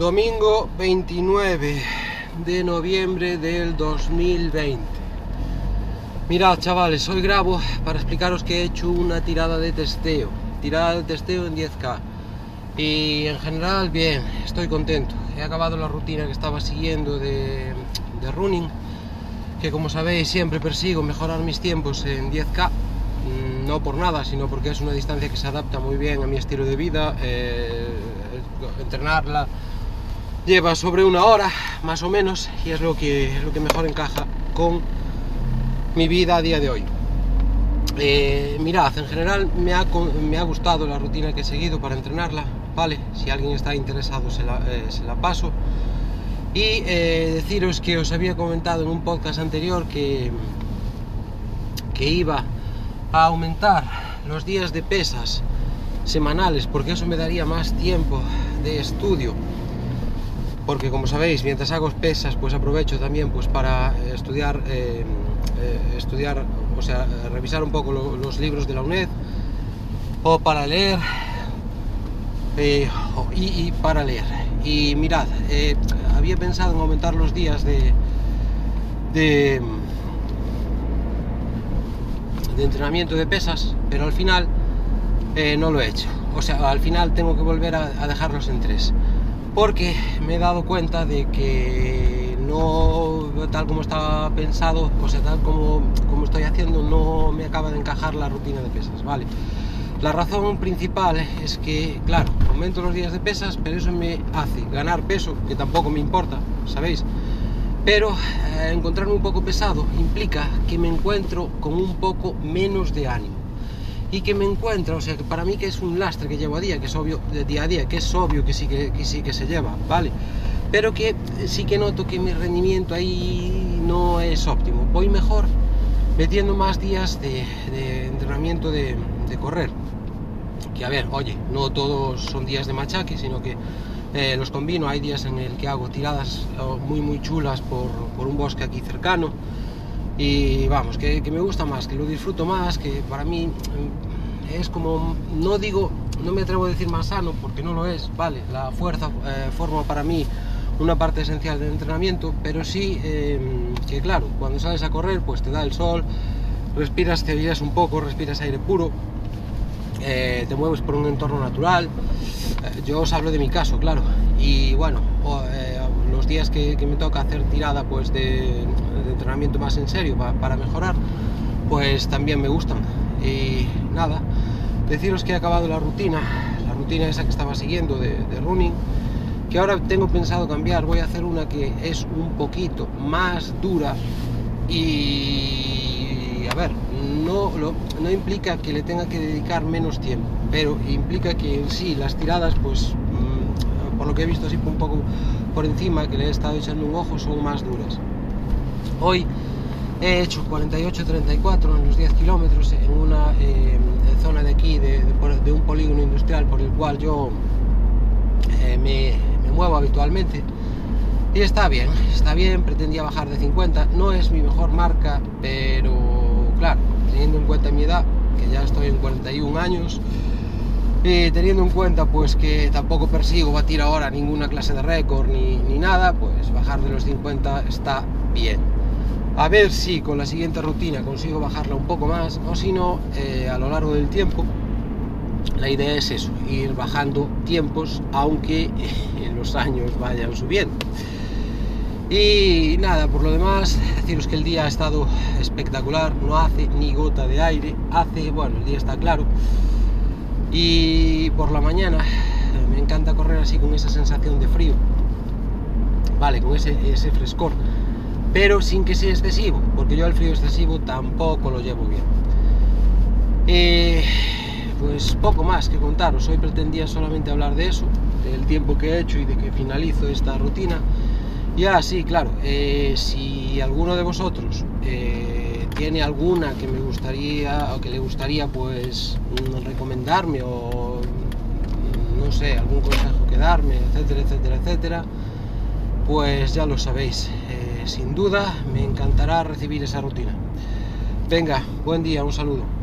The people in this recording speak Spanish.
Domingo 29 de noviembre del 2020. Mirad chavales, hoy grabo para explicaros que he hecho una tirada de testeo. Tirada de testeo en 10K. Y en general bien, estoy contento. He acabado la rutina que estaba siguiendo de, running. Que como sabéis siempre persigo mejorar mis tiempos en 10K no por nada, sino porque es una distancia que se adapta muy bien a mi estilo de vida. Eh, entrenarla lleva sobre una hora, más o menos, y es lo que, lo que mejor encaja con mi vida a día de hoy. Eh, mirad, en general me ha, me ha, gustado la rutina que he seguido para entrenarla, ¿vale? Si alguien está interesado se la, eh, paso. Y deciros que os había comentado en un podcast anterior que, que iba a aumentar los días de pesas semanales porque eso me daría más tiempo de estudio porque como sabéis mientras hago pesas pues aprovecho también pues para estudiar eh, eh, estudiar o sea revisar un poco lo, los libros de la UNED o para leer eh, y, para leer y mirad eh, había pensado en aumentar los días de, de entrenamiento de pesas, pero al final eh, no lo he hecho. O sea, al final tengo que volver a, dejarlos en tres. Porque me he dado cuenta de que no, tal como estaba pensado, o sea, tal como, como estoy haciendo, no me acaba de encajar la rutina de pesas, ¿vale? La razón principal es que, claro, aumento los días de pesas, pero eso me hace ganar peso, que tampoco me importa, ¿sabéis? pero eh, encontrarme un poco pesado implica que me encuentro con un poco menos de ánimo y que me encuentra, o sea, que para mí que es un lastre que llevo a día, que es obvio, de día a día, que es obvio que sí que, sí que se lleva, ¿vale? Pero que sí que noto que mi rendimiento ahí no es óptimo. Voy mejor metiendo más días de, entrenamiento de, correr. Que a ver, oye, no todos son días de machaque, sino que eh, los combino, hay días en el que hago tiradas oh, muy muy chulas por, por un bosque aquí cercano y vamos, que, me gusta más, que lo disfruto más, que para mí mm, es como, no digo, no me atrevo a decir más sano porque no lo es, vale, la fuerza eh, forma para mí una parte esencial del entrenamiento, pero sí eh, que claro, cuando sales a correr pues te da el sol, respiras, te ayudas un poco, respiras aire puro, eh, te mueves por un entorno natural, eh, yo os hablo de mi caso, claro. Y bueno, los días que, me toca hacer tirada pues de, entrenamiento más en serio para, mejorar, pues también me gustan. Y nada, deciros que he acabado la rutina, la rutina esa que estaba siguiendo de, de running, que ahora tengo pensado cambiar, voy a hacer una que es un poquito más dura y a ver, no, lo, no implica que le tenga que dedicar menos tiempo, pero implica que en sí las tiradas, pues por lo que he visto así un poco por encima, que le he estado echando un ojo, son más duras. Hoy he hecho 48-34 en los 10 kilómetros en una eh, zona de aquí, de, de, de, un polígono industrial por el cual yo eh, me, me muevo habitualmente. Y está bien, está bien, pretendía bajar de 50, no es mi mejor marca, pero claro, teniendo en cuenta mi edad, que ya estoy en 41 años, y teniendo en cuenta pues que tampoco persigo batir ahora ninguna clase de récord ni, ni, nada, pues bajar de los 50 está bien. A ver si con la siguiente rutina consigo bajarla un poco más, o si no, eh, a lo largo del tiempo, la idea es eso, ir bajando tiempos, aunque los años vayan subiendo. Y nada, por lo demás, deciros que el día ha estado espectacular, no hace ni gota de aire, hace, bueno, el día está claro. Y por la mañana me encanta correr así con esa sensación de frío, vale, con ese, frescor, pero sin que sea excesivo, porque yo el frío excesivo tampoco lo llevo bien. Eh, pues poco más que contaros, hoy pretendía solamente hablar de eso, del tiempo que he hecho y de que finalizo esta rutina ya, sí, claro. Eh, si alguno de vosotros eh, tiene alguna que me gustaría o que le gustaría pues mm, recomendarme o mm, no sé, algún consejo que darme, etcétera, etcétera, etcétera, pues ya lo sabéis. Eh, sin duda me encantará recibir esa rutina. Venga, buen día, un saludo.